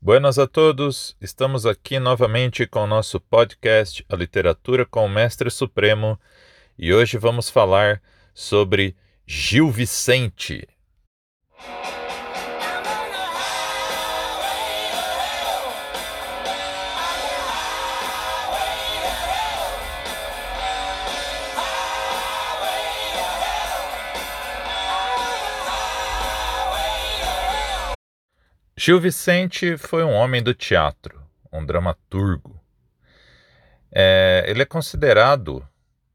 Buenas a todos, estamos aqui novamente com o nosso podcast A Literatura com o Mestre Supremo e hoje vamos falar sobre Gil Vicente. Gil Vicente foi um homem do teatro, um dramaturgo. É, ele é considerado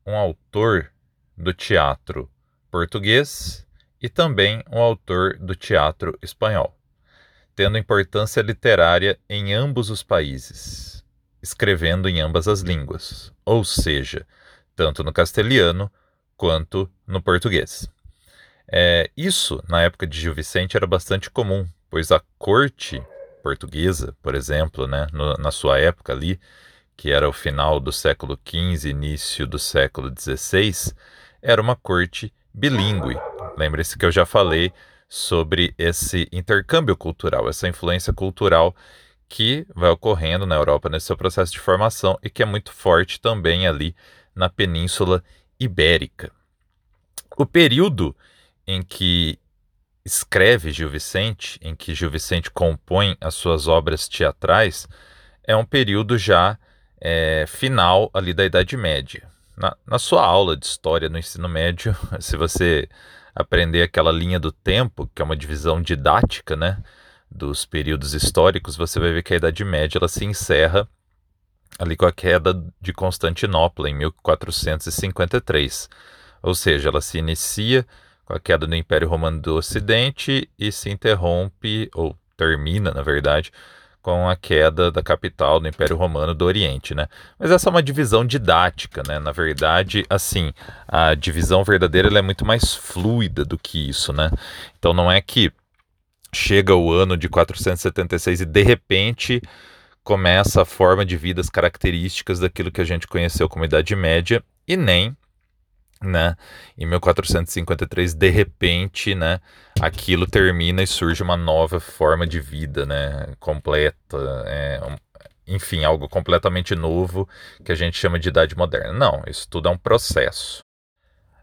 um autor do teatro português e também um autor do teatro espanhol, tendo importância literária em ambos os países, escrevendo em ambas as línguas, ou seja, tanto no castelhano quanto no português. É, isso, na época de Gil Vicente, era bastante comum, pois a corte portuguesa, por exemplo, né, no, na sua época ali, que era o final do século XV, início do século XVI, era uma corte bilíngue. Lembre-se que eu já falei sobre esse intercâmbio cultural, essa influência cultural que vai ocorrendo na Europa nesse seu processo de formação e que é muito forte também ali na Península Ibérica. O período em que escreve Gil Vicente, em que Gil Vicente compõe as suas obras teatrais, é um período já é, final ali da Idade Média. Na, na sua aula de história no ensino médio, se você aprender aquela linha do tempo, que é uma divisão didática, né, dos períodos históricos, você vai ver que a Idade Média ela se encerra ali com a queda de Constantinopla em 1453. Ou seja, ela se inicia com a queda do Império Romano do Ocidente e se interrompe, ou termina, na verdade, com a queda da capital do Império Romano do Oriente, né? Mas essa é uma divisão didática, né? Na verdade, assim, a divisão verdadeira é muito mais fluida do que isso, né? Então não é que chega o ano de 476 e de repente começa a forma de vida, as características daquilo que a gente conheceu como Idade Média e nem né? Em 1453, de repente, né, aquilo termina e surge uma nova forma de vida, né, completa, é, um, enfim, algo completamente novo que a gente chama de idade moderna. Não, isso tudo é um processo.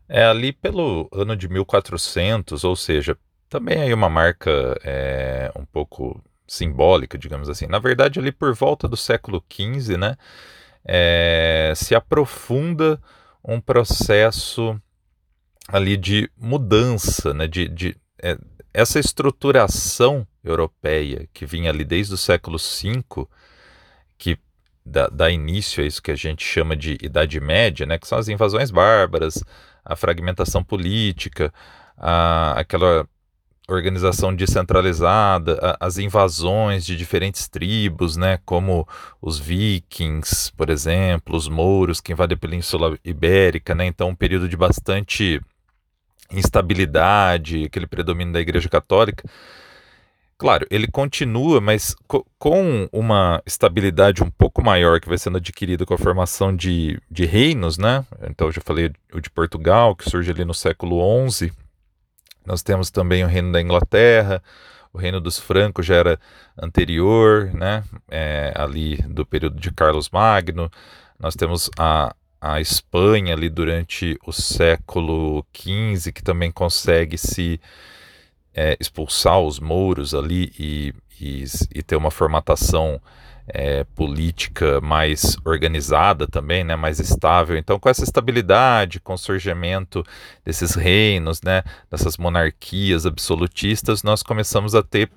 É ali pelo ano de 1400, ou seja, também aí uma marca é, um pouco simbólica, digamos assim. Na verdade, ali por volta do século XV, né, é, se aprofunda um processo ali de mudança, né, de, de é, essa estruturação europeia que vinha ali desde o século V, que dá, dá, início a isso que a gente chama de Idade Média, né, que são as invasões bárbaras, a fragmentação política, a, aquela organização descentralizada, as invasões de diferentes tribos, né, como os vikings, por exemplo, os mouros que invadem a Península Ibérica, né, então um período de bastante instabilidade, aquele predomínio da Igreja Católica. Claro, ele continua, mas co com uma estabilidade um pouco maior que vai sendo adquirida com a formação de, de reinos, né? Então, eu já falei o de Portugal, que surge ali no século XI, nós temos também o reino da Inglaterra, o reino dos francos já era anterior, né, é, ali do período de Carlos Magno. Nós temos a, a Espanha ali durante o século XV, que também consegue se é, expulsar os mouros ali e, e, e ter uma formatação é, política mais organizada também, né, mais estável. Então, com essa estabilidade, com o surgimento desses reinos, né, dessas monarquias absolutistas, nós começamos a ter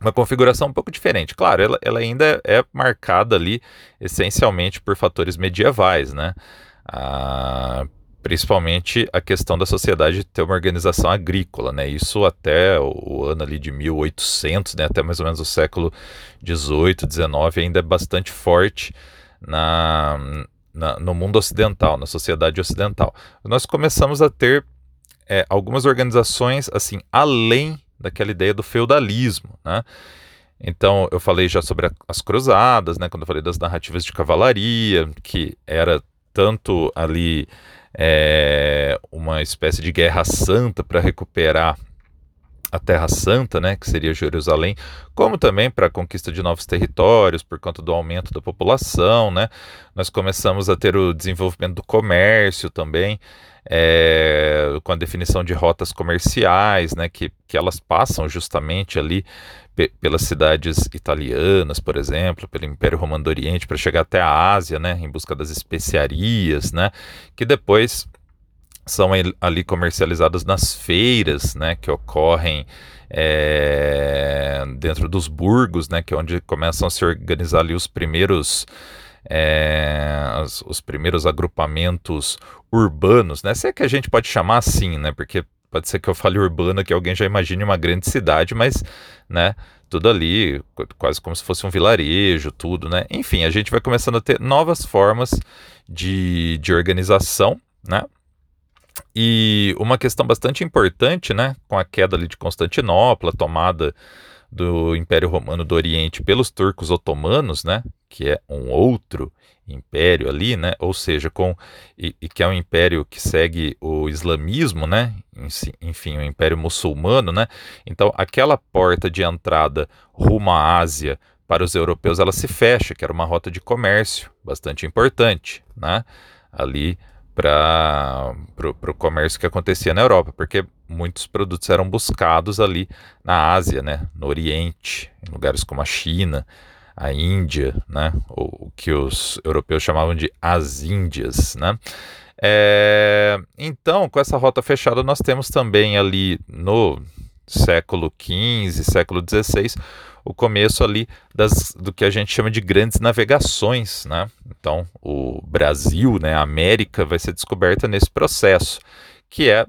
uma configuração um pouco diferente. Claro, ela, ela ainda é marcada ali essencialmente por fatores medievais, né? Ah, principalmente a questão da sociedade ter uma organização agrícola, né? Isso até o ano ali de 1800, né? Até mais ou menos o século 18, 19 ainda é bastante forte na, na, no mundo ocidental, na sociedade ocidental. Nós começamos a ter é, algumas organizações assim além daquela ideia do feudalismo, né? Então, eu falei já sobre a, as cruzadas, né, quando eu falei das narrativas de cavalaria, que era tanto ali é, uma espécie de guerra santa para recuperar a Terra Santa, né, que seria Jerusalém, como também para a conquista de novos territórios por conta do aumento da população, né? Nós começamos a ter o desenvolvimento do comércio também, é, com a definição de rotas comerciais, né, que, que elas passam justamente ali pelas cidades italianas, por exemplo, pelo Império Romano do Oriente, para chegar até a Ásia, né, em busca das especiarias, né, que depois são ali comercializadas nas feiras, né, que ocorrem é, dentro dos burgos, né, que é onde começam a se organizar ali os primeiros é, os, os, primeiros agrupamentos urbanos, né, se é que a gente pode chamar assim, né, porque pode ser que eu fale urbana que alguém já imagine uma grande cidade, mas, né, tudo ali, quase como se fosse um vilarejo, tudo, né, enfim, a gente vai começando a ter novas formas de, de organização, né, e uma questão bastante importante, né, com a queda ali de Constantinopla, tomada do Império Romano do Oriente pelos turcos otomanos, né, que é um outro império ali, né, ou seja, com e, e que é um império que segue o islamismo, né, enfim, o um império muçulmano, né. Então, aquela porta de entrada rumo à Ásia para os europeus, ela se fecha, que era uma rota de comércio bastante importante, né, ali para o comércio que acontecia na Europa, porque muitos produtos eram buscados ali na Ásia, né, no Oriente, em lugares como a China, a Índia, né, o, que os europeus chamavam de as Índias, né. É, então, com essa rota fechada, nós temos também ali no século XV, século XVI, o começo ali das, do que a gente chama de grandes navegações, né? Então, o Brasil, né, a América vai ser descoberta nesse processo, que é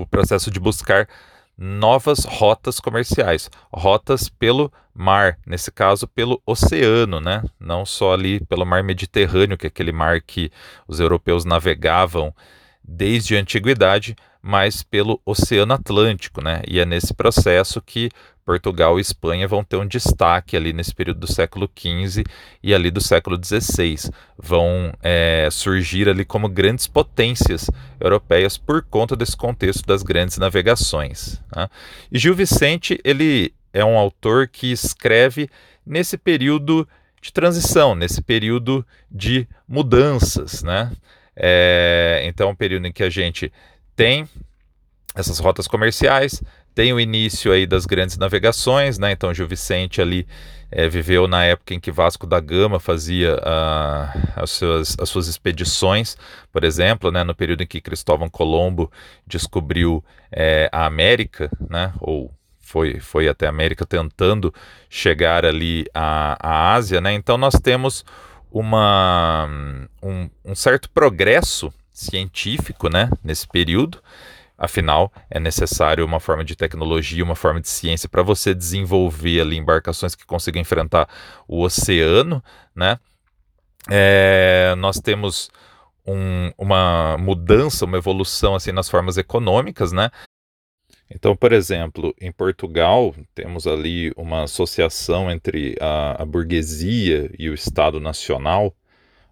o processo de buscar novas rotas comerciais, rotas pelo mar, nesse caso pelo oceano, né? Não só ali pelo mar Mediterrâneo, que é aquele mar que os europeus navegavam desde a antiguidade, mas pelo Oceano Atlântico, né? E é nesse processo que Portugal e Espanha vão ter um destaque ali nesse período do século XV e ali do século XVI. Vão é, surgir ali como grandes potências europeias por conta desse contexto das grandes navegações. Né? E Gil Vicente ele é um autor que escreve nesse período de transição, nesse período de mudanças, né? É, então, é um período em que a gente tem essas rotas comerciais, tem o início aí das grandes navegações, né? Então Gil Vicente ali é, viveu na época em que Vasco da Gama fazia uh, as, suas, as suas expedições, por exemplo, né? No período em que Cristóvão Colombo descobriu é, a América, né? Ou foi, foi até a América tentando chegar ali à, à Ásia, né? Então nós temos uma, um, um certo progresso científico, né? Nesse período. Afinal, é necessário uma forma de tecnologia, uma forma de ciência para você desenvolver ali embarcações que consigam enfrentar o oceano, né? É, nós temos um, uma mudança, uma evolução assim nas formas econômicas, né? Então, por exemplo, em Portugal temos ali uma associação entre a, a burguesia e o Estado Nacional,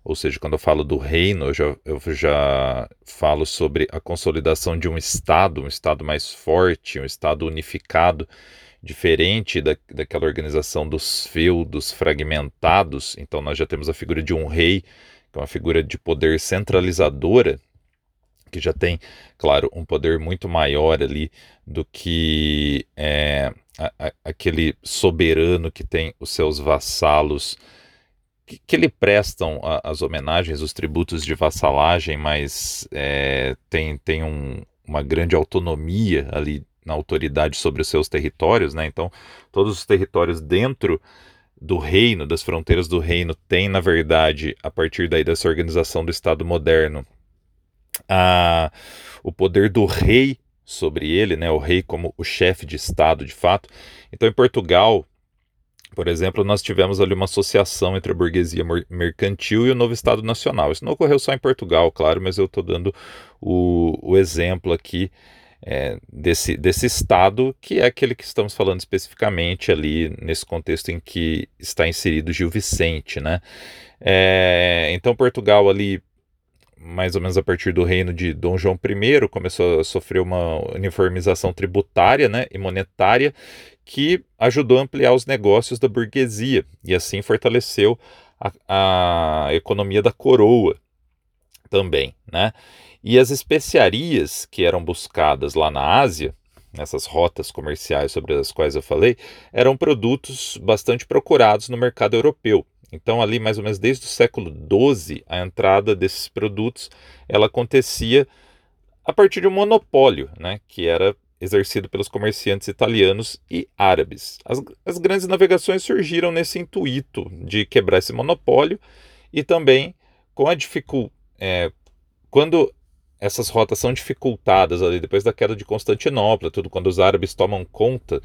ou seja, quando eu falo do reino, eu já, eu já falo sobre a consolidação de um Estado, um Estado mais forte, um Estado unificado, diferente da, daquela organização dos feudos fragmentados. Então, nós já temos a figura de um rei, que é uma figura de poder centralizadora, que já tem, claro, um poder muito maior ali do que é, a, a, aquele soberano que tem os seus vassalos que, que lhe prestam a, as homenagens, os tributos de vassalagem, mas é, tem, tem um, uma grande autonomia ali na autoridade sobre os seus territórios, né? Então, todos os territórios dentro do reino, das fronteiras do reino, têm, na verdade, a partir daí dessa organização do Estado moderno, a, o poder do rei sobre ele, né? O rei como o chefe de Estado, de fato. Então, em Portugal, por exemplo, nós tivemos ali uma associação entre a burguesia mercantil e o novo Estado Nacional. Isso não ocorreu só em Portugal, claro, mas eu estou dando o, o, exemplo aqui é, desse, desse Estado, que é aquele que estamos falando especificamente ali nesse contexto em que está inserido Gil Vicente. Né? É, então, Portugal ali mais ou menos a partir do reino de Dom João I, começou a sofrer uma uniformização tributária né, e monetária que ajudou a ampliar os negócios da burguesia e assim fortaleceu a, a economia da coroa também. Né? E as especiarias que eram buscadas lá na Ásia, nessas rotas comerciais sobre as quais eu falei, eram produtos bastante procurados no mercado europeu. Então, ali mais ou menos desde o século XII, a entrada desses produtos ela acontecia a partir de um monopólio, né, que era exercido pelos comerciantes italianos e árabes. As, as grandes navegações surgiram nesse intuito de quebrar esse monopólio e também com a dificuldade. É, quando essas rotas são dificultadas ali depois da queda de Constantinopla, tudo quando os árabes tomam conta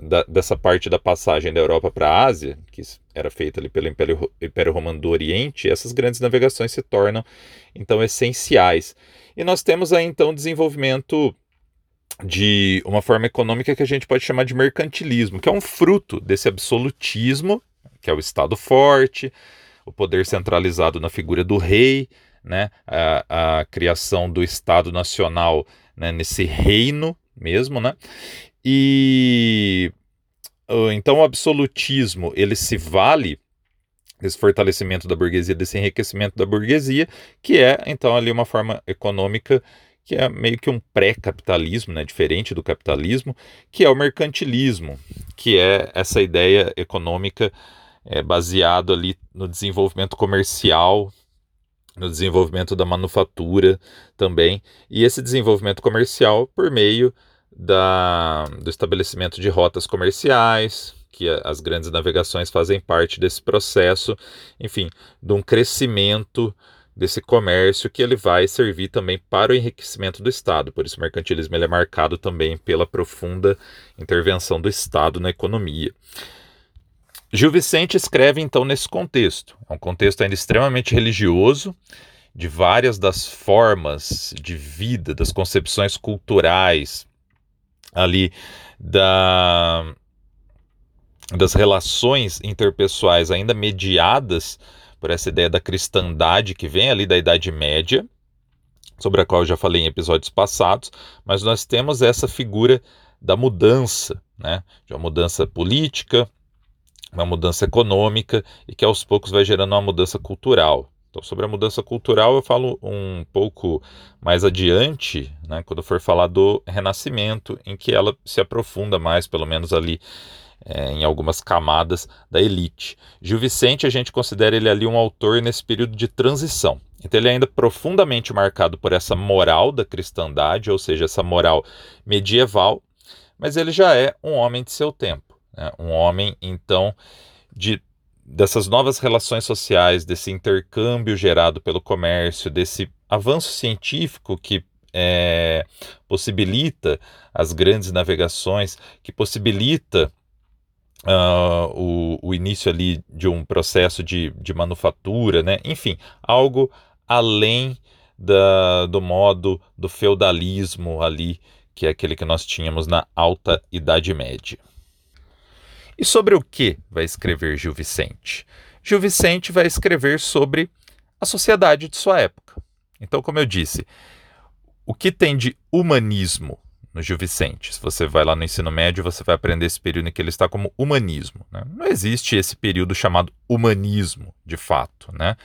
da, dessa parte da passagem da Europa para a Ásia, que era feita ali pelo Império, Império Romano do Oriente, essas grandes navegações se tornam então essenciais. E nós temos aí então desenvolvimento de uma forma econômica que a gente pode chamar de mercantilismo, que é um fruto desse absolutismo, que é o Estado forte, o poder centralizado na figura do rei, né, a, a criação do Estado Nacional né, nesse reino mesmo, né, e então o absolutismo ele se vale desse fortalecimento da burguesia, desse enriquecimento da burguesia, que é então ali uma forma econômica que é meio que um pré-capitalismo, né, diferente do capitalismo, que é o mercantilismo, que é essa ideia econômica é, ali no desenvolvimento comercial, no desenvolvimento da manufatura também, e esse desenvolvimento comercial por meio da, do estabelecimento de rotas comerciais, que as grandes navegações fazem parte desse processo, enfim, de um crescimento desse comércio que ele vai servir também para o enriquecimento do Estado. Por isso o mercantilismo ele é marcado também pela profunda intervenção do Estado na economia. Gil Vicente escreve então nesse contexto, é um contexto ainda extremamente religioso, de várias das formas de vida, das concepções culturais, ali da, das relações interpessoais ainda mediadas por essa ideia da cristandade que vem ali da Idade Média, sobre a qual eu já falei em episódios passados, mas nós temos essa figura da mudança, né? de uma mudança política, uma mudança econômica e que aos poucos vai gerando uma mudança cultural. Então, sobre a mudança cultural, eu falo um pouco mais adiante, né, quando for falar do Renascimento, em que ela se aprofunda mais, pelo menos ali é, em algumas camadas da elite. Gil Vicente, a gente considera ele ali um autor nesse período de transição. Então, ele é ainda profundamente marcado por essa moral da cristandade, ou seja, essa moral medieval, mas ele já é um homem de seu tempo. Né? Um homem, então, de dessas novas relações sociais, desse intercâmbio gerado pelo comércio, desse avanço científico que é, possibilita as grandes navegações, que possibilita uh, o, o, início ali de um processo de, de manufatura, né? enfim, algo além da, do modo do feudalismo ali, que é aquele que nós tínhamos na Alta Idade Média. E sobre o que vai escrever Gil Vicente? Gil Vicente vai escrever sobre a sociedade de sua época. Então, como eu disse, o que tem de humanismo no Gil Vicente? Se você vai lá no ensino médio, você vai aprender esse período em que ele está como humanismo. Né? Não existe esse período chamado humanismo, de fato. Né?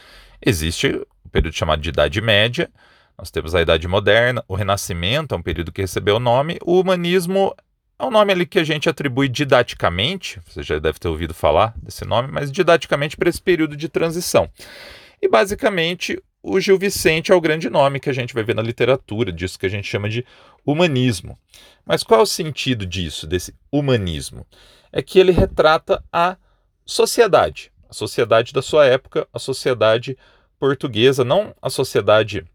Existe o período chamado de Idade Média, nós temos a Idade Moderna, o Renascimento é um período que recebeu o nome, o humanismo é um nome ali que a gente atribui didaticamente, você já deve ter ouvido falar desse nome, mas didaticamente para esse período de transição. E basicamente o Gil Vicente é o grande nome que a gente vai ver na literatura, disso que a gente chama de humanismo. Mas qual é o sentido disso, desse humanismo? É que ele retrata a sociedade, a sociedade da sua época, a sociedade portuguesa, não a sociedade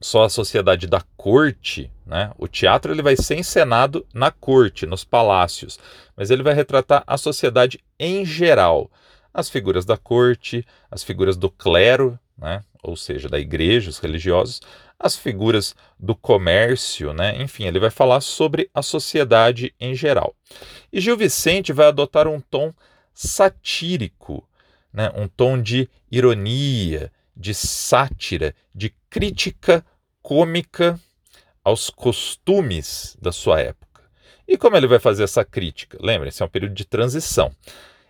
só a sociedade da corte, né? O teatro ele vai ser encenado na corte, nos palácios, mas ele vai retratar a sociedade em geral, as figuras da corte, as figuras do clero, né? Ou seja, da igreja, os religiosos, as figuras do comércio, né? Enfim, ele vai falar sobre a sociedade em geral. E Gil Vicente vai adotar um tom satírico, né? Um tom de ironia, de sátira, de crítica cômica aos costumes da sua época. E como ele vai fazer essa crítica? Lembrem-se, é um período de transição.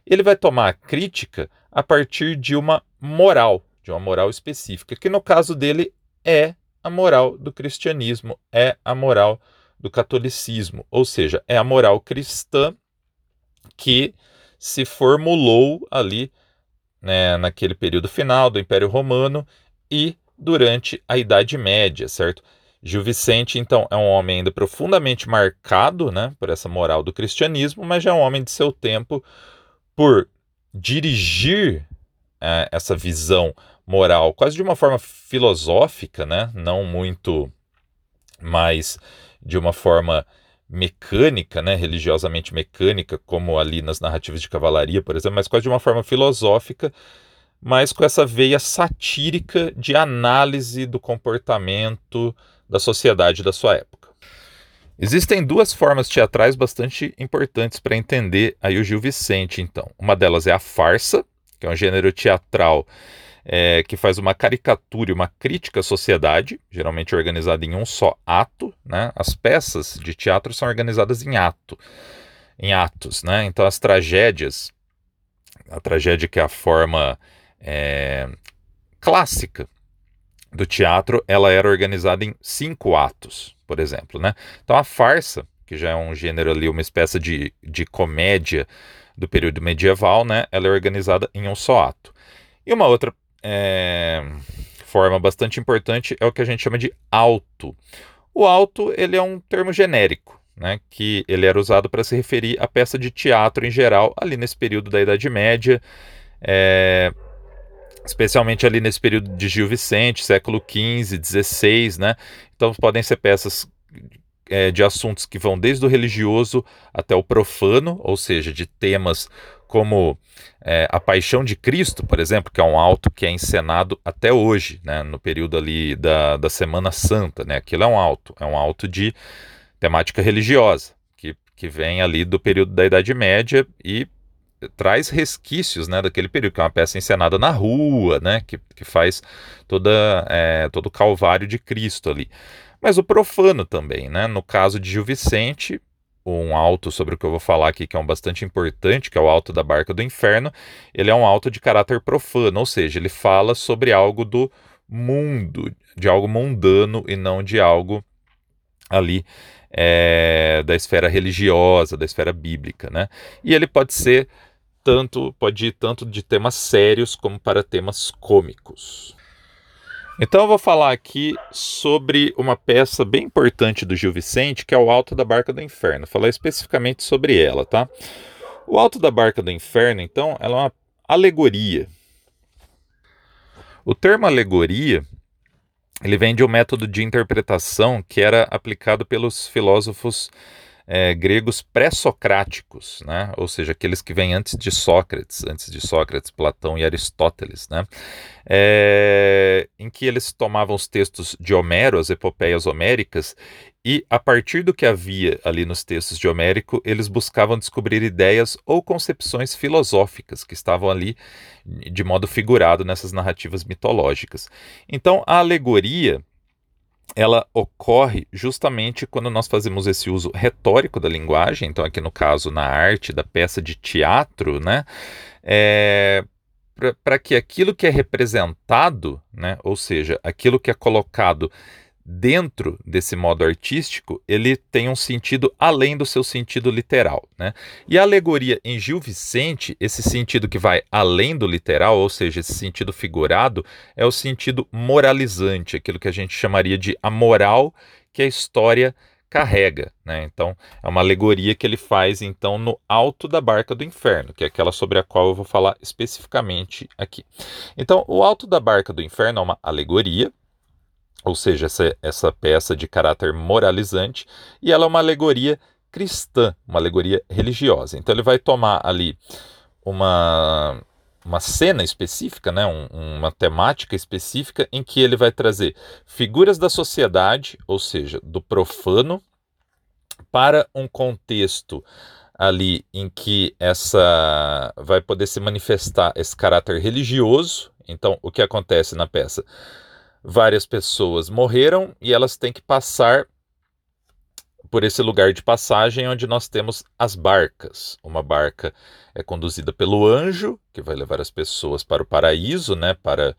Ele vai tomar a crítica a partir de uma moral, de uma moral específica, que no caso dele é a moral do cristianismo, é a moral do catolicismo, ou seja, é a moral cristã que se formulou ali né, naquele período final do Império Romano e durante a Idade Média, certo? Gil Vicente, então, é um homem ainda profundamente marcado né, por essa moral do cristianismo, mas já é um homem de seu tempo por dirigir é, essa visão moral quase de uma forma filosófica, né, não muito mais de uma forma mecânica, né, religiosamente mecânica, como ali nas narrativas de cavalaria, por exemplo, mas quase de uma forma filosófica, mas com essa veia satírica de análise do comportamento da sociedade da sua época. Existem duas formas teatrais bastante importantes para entender aí o Gil Vicente, então. Uma delas é a farsa, que é um gênero teatral é, que faz uma caricatura e uma crítica à sociedade, geralmente organizada em um só ato. Né? As peças de teatro são organizadas em ato, em atos. Né? Então as tragédias, a tragédia que é a forma é, clássica do teatro, ela era organizada em cinco atos, por exemplo. Né? Então a farsa, que já é um gênero ali, uma espécie de, de comédia do período medieval, né? ela é organizada em um só ato. E uma outra é, forma bastante importante é o que a gente chama de alto. O alto ele é um termo genérico, né, que ele era usado para se referir à peça de teatro em geral, ali nesse período da Idade Média, é, especialmente ali nesse período de Gil Vicente, século XV, XVI, né? Então podem ser peças é, de assuntos que vão desde o religioso até o profano, ou seja, de temas como é, a Paixão de Cristo, por exemplo, que é um alto que é encenado até hoje, né, no período ali da, da Semana Santa, né, aquilo é um alto, é um alto de temática religiosa, que, que vem ali do período da Idade Média e traz resquícios né, daquele período, que é uma peça encenada na rua, né, que, que faz toda, é, todo o calvário de Cristo ali. Mas o profano também, né? No caso de Gil Vicente, um alto sobre o que eu vou falar aqui, que é um bastante importante, que é o alto da Barca do Inferno, ele é um alto de caráter profano, ou seja, ele fala sobre algo do mundo, de algo mundano e não de algo ali é, da esfera religiosa, da esfera bíblica, né? E ele pode ser tanto, pode ir tanto de temas sérios como para temas cômicos. Então eu vou falar aqui sobre uma peça bem importante do Gil Vicente, que é o Alto da Barca do Inferno. Vou falar especificamente sobre ela, tá? O Alto da Barca do Inferno, então, ela é uma alegoria. O termo alegoria, ele vem de um método de interpretação que era aplicado pelos filósofos é, gregos pré-socráticos, né? ou seja, aqueles que vêm antes de Sócrates, antes de Sócrates, Platão e Aristóteles, né? É, em que eles tomavam os textos de Homero, as epopeias homéricas, e a partir do que havia ali nos textos de Homérico, eles buscavam descobrir ideias ou concepções filosóficas que estavam ali de modo figurado nessas narrativas mitológicas. Então, a alegoria ela ocorre justamente quando nós fazemos esse uso retórico da linguagem, então aqui no caso na arte da peça de teatro, né, é, para que aquilo que é representado, né, ou seja, aquilo que é colocado dentro desse modo artístico, ele tem um sentido além do seu sentido literal. Né? E a alegoria em Gil Vicente, esse sentido que vai além do literal, ou seja, esse sentido figurado, é o sentido moralizante, aquilo que a gente chamaria de a moral que a história carrega, né? Então, é uma alegoria que ele faz então no alto da barca do inferno, que é aquela sobre a qual eu vou falar especificamente aqui. Então, o alto da barca do inferno é uma alegoria ou seja, essa, essa peça de caráter moralizante, e ela é uma alegoria cristã, uma alegoria religiosa. Então ele vai tomar ali uma, uma cena específica, né, um, uma temática específica, em que ele vai trazer figuras da sociedade, ou seja, do profano, para um contexto ali em que essa vai poder se manifestar esse caráter religioso. Então, o que acontece na peça? Várias pessoas morreram e elas têm que passar por esse lugar de passagem onde nós temos as barcas. Uma barca é conduzida pelo anjo, que vai levar as pessoas para o paraíso, né, para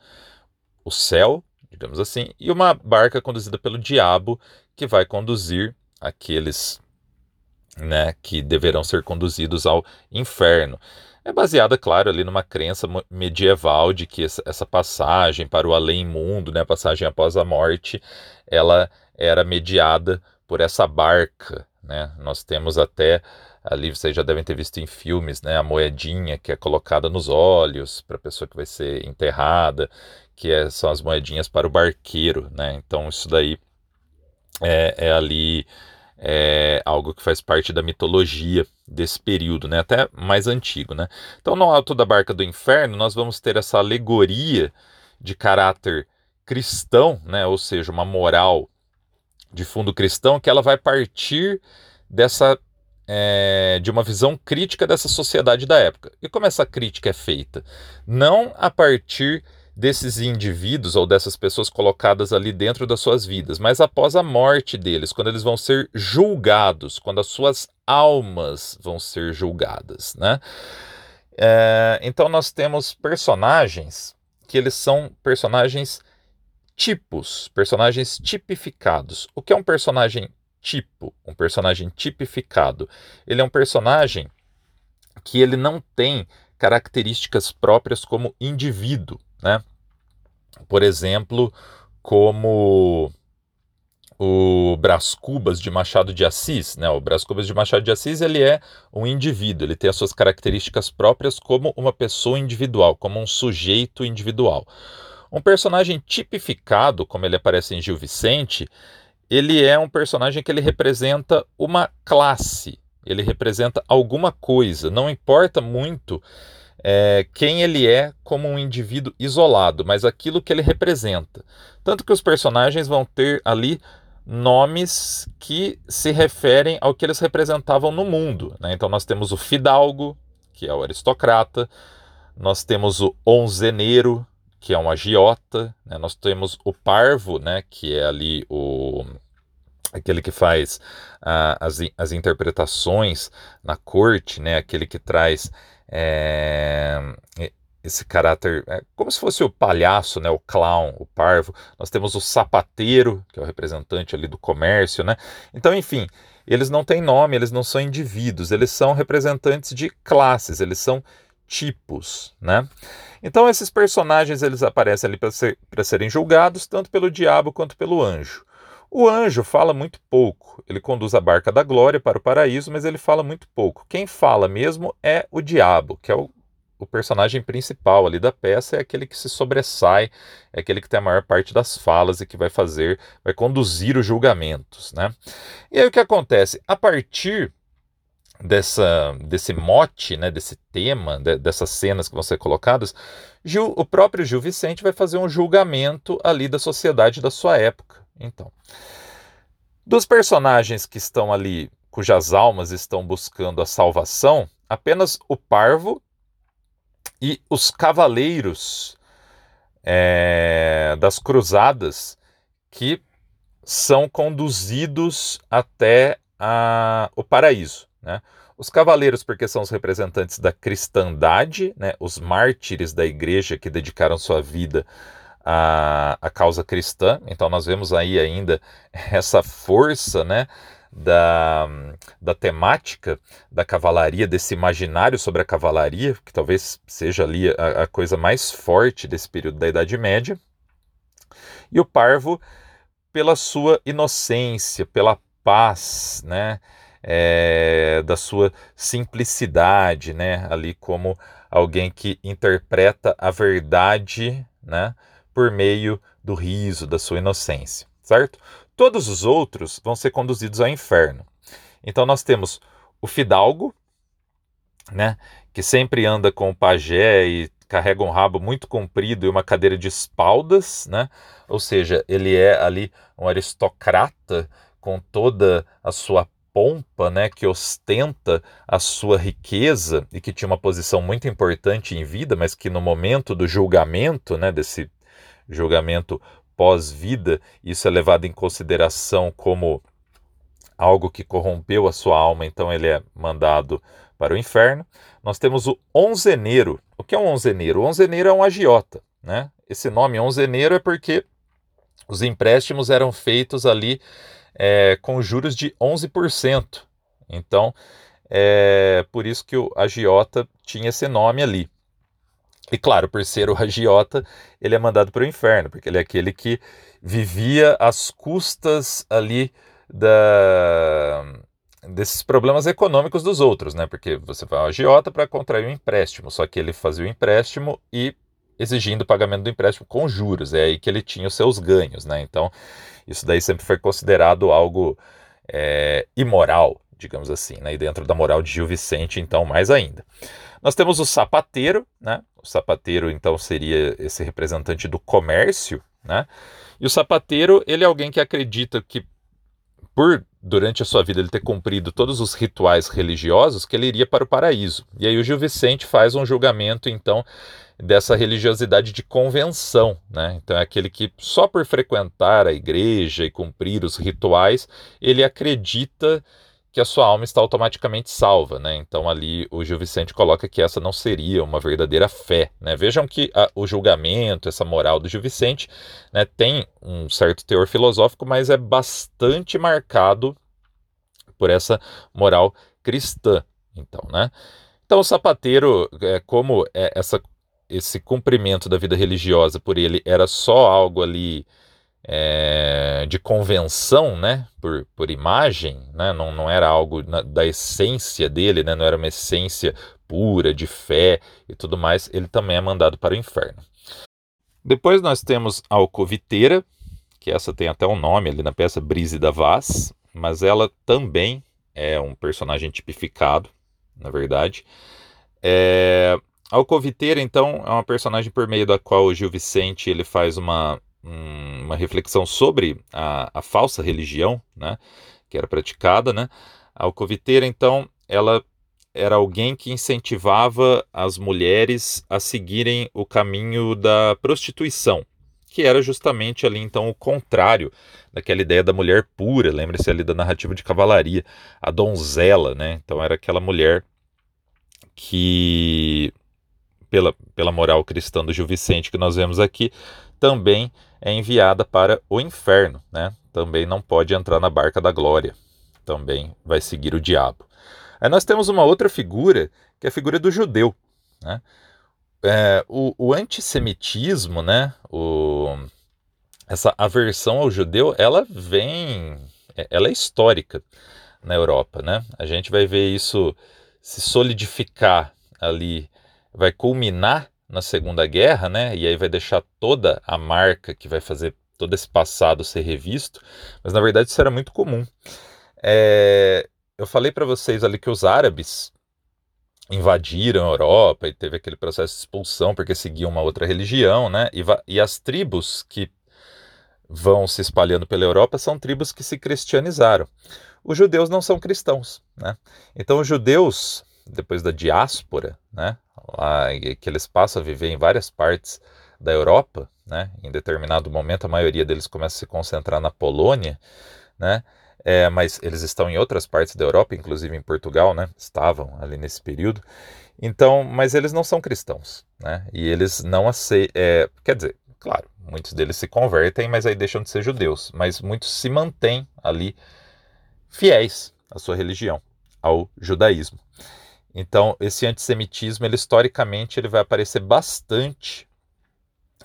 o céu, digamos assim, e uma barca conduzida pelo diabo, que vai conduzir aqueles né, que deverão ser conduzidos ao inferno. É baseada, claro, ali numa crença medieval de que essa passagem para o além-mundo, né, a passagem após a morte, ela era mediada por essa barca, né? Nós temos até ali vocês já devem ter visto em filmes, né, a moedinha que é colocada nos olhos para a pessoa que vai ser enterrada, que é, são as moedinhas para o barqueiro, né? Então isso daí é, é ali é algo que faz parte da mitologia desse período, né? até mais antigo. Né? Então, no alto da barca do inferno, nós vamos ter essa alegoria de caráter cristão, né? ou seja, uma moral de fundo cristão, que ela vai partir dessa é, de uma visão crítica dessa sociedade da época. E como essa crítica é feita? Não a partir desses indivíduos ou dessas pessoas colocadas ali dentro das suas vidas, mas após a morte deles, quando eles vão ser julgados, quando as suas almas vão ser julgadas, né? É, então nós temos personagens que eles são personagens tipos, personagens tipificados. O que é um personagem tipo, um personagem tipificado? Ele é um personagem que ele não tem características próprias como indivíduo né? Por exemplo, como o Brás Cubas de Machado de Assis, né? O Brás Cubas de Machado de Assis, ele é um indivíduo, ele tem as suas características próprias como uma pessoa individual, como um sujeito individual. Um personagem tipificado, como ele aparece em Gil Vicente, ele é um personagem que ele representa uma classe, ele representa alguma coisa, não importa muito é, quem ele é como um indivíduo isolado, mas aquilo que ele representa. Tanto que os personagens vão ter ali nomes que se referem ao que eles representavam no mundo. Né? Então nós temos o fidalgo, que é o aristocrata, nós temos o onzeneiro, que é um agiota, né? nós temos o parvo, né? que é ali o aquele que faz uh, as, as interpretações na corte, né? aquele que traz é, esse caráter, é como se fosse o palhaço, né, o clown, o parvo. Nós temos o sapateiro, que é o representante ali do comércio, né? Então, enfim, eles não têm nome, eles não são indivíduos, eles são representantes de classes, eles são tipos, né? Então esses personagens eles aparecem ali para ser, serem julgados tanto pelo diabo quanto pelo anjo. O anjo fala muito pouco. Ele conduz a barca da glória para o paraíso, mas ele fala muito pouco. Quem fala mesmo é o diabo, que é o, o personagem principal ali da peça, é aquele que se sobressai, é aquele que tem a maior parte das falas e que vai fazer, vai conduzir os julgamentos, né? E aí o que acontece? A partir dessa, desse mote, né, desse tema, de, dessas cenas que vão ser colocadas, Gil, o próprio Gil Vicente vai fazer um julgamento ali da sociedade da sua época. Então, dos personagens que estão ali, cujas almas estão buscando a salvação, apenas o parvo e os cavaleiros é, das cruzadas que são conduzidos até a, o paraíso. Né? Os cavaleiros, porque são os representantes da cristandade, né? os mártires da igreja que dedicaram sua vida a, a causa cristã. Então nós vemos aí ainda essa força, né? Da, da temática da cavalaria, desse imaginário sobre a cavalaria, que talvez seja ali a, a coisa mais forte desse período da Idade Média. E o parvo, pela sua inocência, pela paz, né? É, da sua simplicidade, né? Ali como alguém que interpreta a verdade, né? Por meio do riso, da sua inocência, certo? Todos os outros vão ser conduzidos ao inferno. Então nós temos o fidalgo, né, que sempre anda com o pajé e carrega um rabo muito comprido e uma cadeira de espaldas, né? Ou seja, ele é ali um aristocrata com toda a sua pompa, né, que ostenta a sua riqueza e que tinha uma posição muito importante em vida, mas que no momento do julgamento, né, desse julgamento pós-vida, isso é levado em consideração como algo que corrompeu a sua alma, então ele é mandado para o inferno. Nós temos o onzeneiro. O que é um onzeneiro? O onzeneiro é um agiota, né? Esse nome onzeneiro é porque os empréstimos eram feitos ali é, com juros de 11%. Então, é por isso que o agiota tinha esse nome ali. E claro, por ser o agiota, ele é mandado para o inferno, porque ele é aquele que vivia às custas ali da, desses problemas econômicos dos outros, né? Porque você vai ao agiota para contrair um empréstimo, só que ele fazia o empréstimo e exigindo o pagamento do empréstimo com juros, é aí que ele tinha os seus ganhos, né? Então, isso daí sempre foi considerado algo é, imoral, digamos assim, né? E dentro da moral de Gil Vicente, então, mais ainda. Nós temos o sapateiro, né? O sapateiro, então, seria esse representante do comércio, né? E o sapateiro, ele é alguém que acredita que por durante a sua vida ele ter cumprido todos os rituais religiosos, que ele iria para o paraíso. E aí o Gil Vicente faz um julgamento, então, dessa religiosidade de convenção, né? Então é aquele que só por frequentar a igreja e cumprir os rituais, ele acredita que a sua alma está automaticamente salva, né? Então ali o Gil Vicente coloca que essa não seria uma verdadeira fé, né? Vejam que a, o julgamento, essa moral do Gil Vicente, né, tem um certo teor filosófico, mas é bastante marcado por essa moral cristã, então, né? Então o sapateiro, é, como é, essa, esse cumprimento da vida religiosa por ele era só algo ali é, de convenção, né, por, por imagem, né, não, não era algo na, da essência dele, né, não era uma essência pura de fé e tudo mais, ele também é mandado para o inferno. Depois nós temos a alcoviteira, que essa tem até um nome ali na peça Brise da Vaz, mas ela também é um personagem tipificado, na verdade. É... A alcoviteira, então, é uma personagem por meio da qual o Gil Vicente ele faz uma um, uma reflexão sobre a, a, falsa religião, né, que era praticada, né? A alcoviteira, então, ela era alguém que incentivava as mulheres a seguirem o caminho da prostituição, que era justamente ali então o contrário daquela ideia da mulher pura, lembre-se ali da narrativa de cavalaria, a donzela, né? Então era aquela mulher que pela, pela moral cristã do Gil Vicente que nós vemos aqui, também é enviada para o inferno, né? Também não pode entrar na barca da glória, também vai seguir o diabo. Aí nós temos uma outra figura, que é a figura do judeu, né? É, o, o, antissemitismo, né? O, essa aversão ao judeu, ela vem, é, ela é histórica na Europa, né? A gente vai ver isso se solidificar ali, vai culminar na Segunda Guerra, né? E aí vai deixar toda a marca que vai fazer todo esse passado ser revisto, mas na verdade isso era muito comum. É, eu falei para vocês ali que os árabes invadiram a Europa e teve aquele processo de expulsão porque seguiam uma outra religião, né? E, e as tribos que vão se espalhando pela Europa são tribos que se cristianizaram. Os judeus não são cristãos, né? Então os judeus depois da diáspora, né, lá, que eles passam a viver em várias partes da Europa, né, em determinado momento a maioria deles começa a se concentrar na Polônia, né, é, mas eles estão em outras partes da Europa, inclusive em Portugal, né, estavam ali nesse período. Então, mas eles não são cristãos, né, e eles não aceitam, é, quer dizer, claro, muitos deles se convertem, mas aí deixam de ser judeus, mas muitos se mantêm ali fiéis à sua religião, ao judaísmo. Então, esse antissemitismo, ele historicamente, ele vai aparecer bastante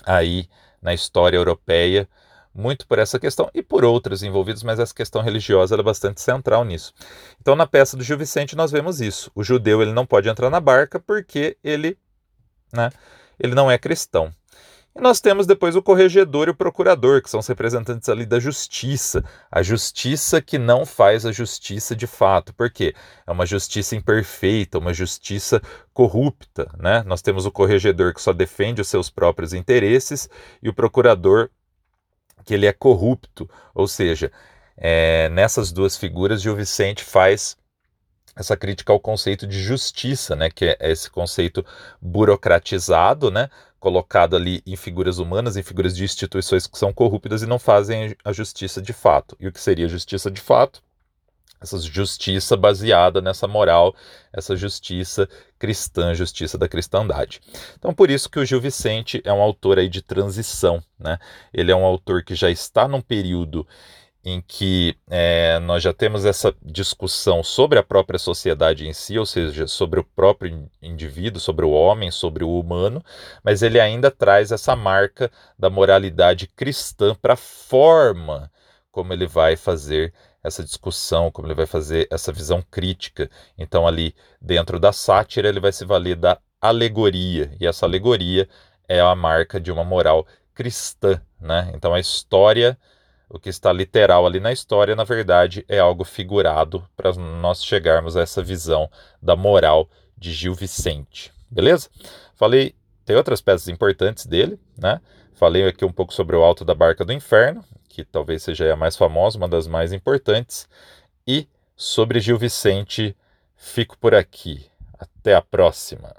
aí na história europeia, muito por essa questão e por outras envolvidas, mas essa questão religiosa é bastante central nisso. Então, na peça do Gil Vicente, nós vemos isso. O judeu ele não pode entrar na barca porque ele, né, ele não é cristão. E nós temos depois o corregedor e o procurador, que são os representantes ali da justiça. A justiça que não faz a justiça de fato. Por quê? É uma justiça imperfeita, uma justiça corrupta. Né? Nós temos o corregedor que só defende os seus próprios interesses e o procurador que ele é corrupto. Ou seja, é, nessas duas figuras, Gil Vicente faz essa crítica ao conceito de justiça, né, que é esse conceito burocratizado, né, colocado ali em figuras humanas, em figuras de instituições que são corruptas e não fazem a justiça de fato. E o que seria justiça de fato? Essa justiça baseada nessa moral, essa justiça cristã, justiça da cristandade. Então, por isso que o Gil Vicente é um autor aí de transição, né? Ele é um autor que já está num período em que é, nós já temos essa discussão sobre a própria sociedade em si, ou seja, sobre o próprio indivíduo, sobre o homem, sobre o humano, mas ele ainda traz essa marca da moralidade cristã para a forma como ele vai fazer essa discussão, como ele vai fazer essa visão crítica. Então, ali dentro da sátira, ele vai se valer da alegoria, e essa alegoria é a marca de uma moral cristã, né? Então, a história o que está literal ali na história, na verdade, é algo figurado para nós chegarmos a essa visão da moral de Gil Vicente. Beleza? Falei, tem outras peças importantes dele, né? Falei aqui um pouco sobre o Alto da Barca do Inferno, que talvez seja a mais famosa, uma das mais importantes, e sobre Gil Vicente, fico por aqui. Até a próxima.